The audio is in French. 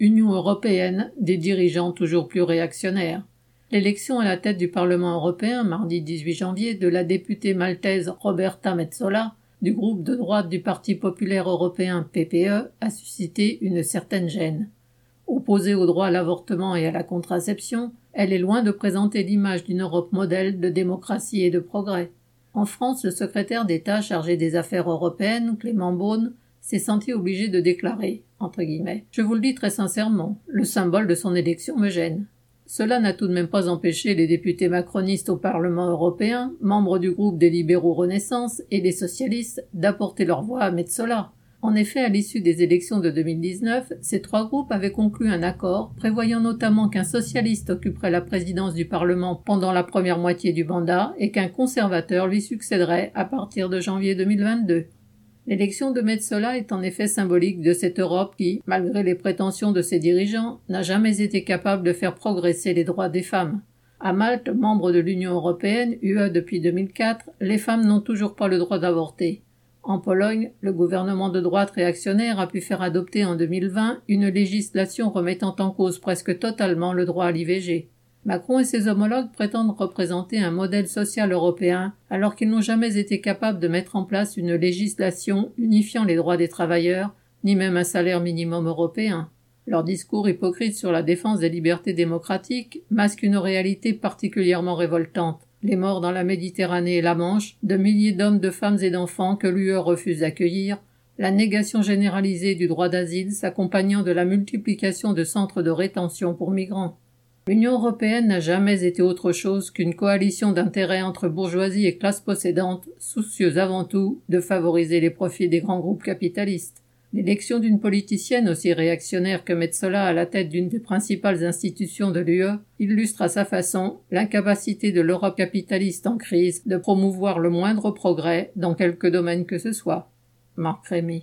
Union européenne, des dirigeants toujours plus réactionnaires. L'élection à la tête du Parlement européen, mardi 18 janvier, de la députée maltaise Roberta Metsola, du groupe de droite du Parti populaire européen PPE, a suscité une certaine gêne. Opposée au droit à l'avortement et à la contraception, elle est loin de présenter l'image d'une Europe modèle de démocratie et de progrès. En France, le secrétaire d'État chargé des affaires européennes, Clément Beaune, s'est senti obligé de déclarer, entre guillemets, Je vous le dis très sincèrement, le symbole de son élection me gêne. Cela n'a tout de même pas empêché les députés macronistes au Parlement européen, membres du groupe des libéraux Renaissance et les socialistes, d'apporter leur voix à Metzola. En effet, à l'issue des élections de 2019, ces trois groupes avaient conclu un accord prévoyant notamment qu'un socialiste occuperait la présidence du Parlement pendant la première moitié du mandat et qu'un conservateur lui succéderait à partir de janvier 2022. L'élection de Metzola est en effet symbolique de cette Europe qui, malgré les prétentions de ses dirigeants, n'a jamais été capable de faire progresser les droits des femmes. À Malte, membre de l'Union européenne, UE depuis 2004, les femmes n'ont toujours pas le droit d'avorter. En Pologne, le gouvernement de droite réactionnaire a pu faire adopter en 2020 une législation remettant en cause presque totalement le droit à l'IVG. Macron et ses homologues prétendent représenter un modèle social européen alors qu'ils n'ont jamais été capables de mettre en place une législation unifiant les droits des travailleurs, ni même un salaire minimum européen. Leur discours hypocrite sur la défense des libertés démocratiques masque une réalité particulièrement révoltante. Les morts dans la Méditerranée et la Manche, de milliers d'hommes, de femmes et d'enfants que l'UE refuse d'accueillir, la négation généralisée du droit d'asile s'accompagnant de la multiplication de centres de rétention pour migrants. L'Union européenne n'a jamais été autre chose qu'une coalition d'intérêts entre bourgeoisie et classe possédante, soucieuse avant tout de favoriser les profits des grands groupes capitalistes. L'élection d'une politicienne aussi réactionnaire que Metzola à la tête d'une des principales institutions de l'UE illustre à sa façon l'incapacité de l'Europe capitaliste en crise de promouvoir le moindre progrès dans quelque domaine que ce soit. Marc Rémy.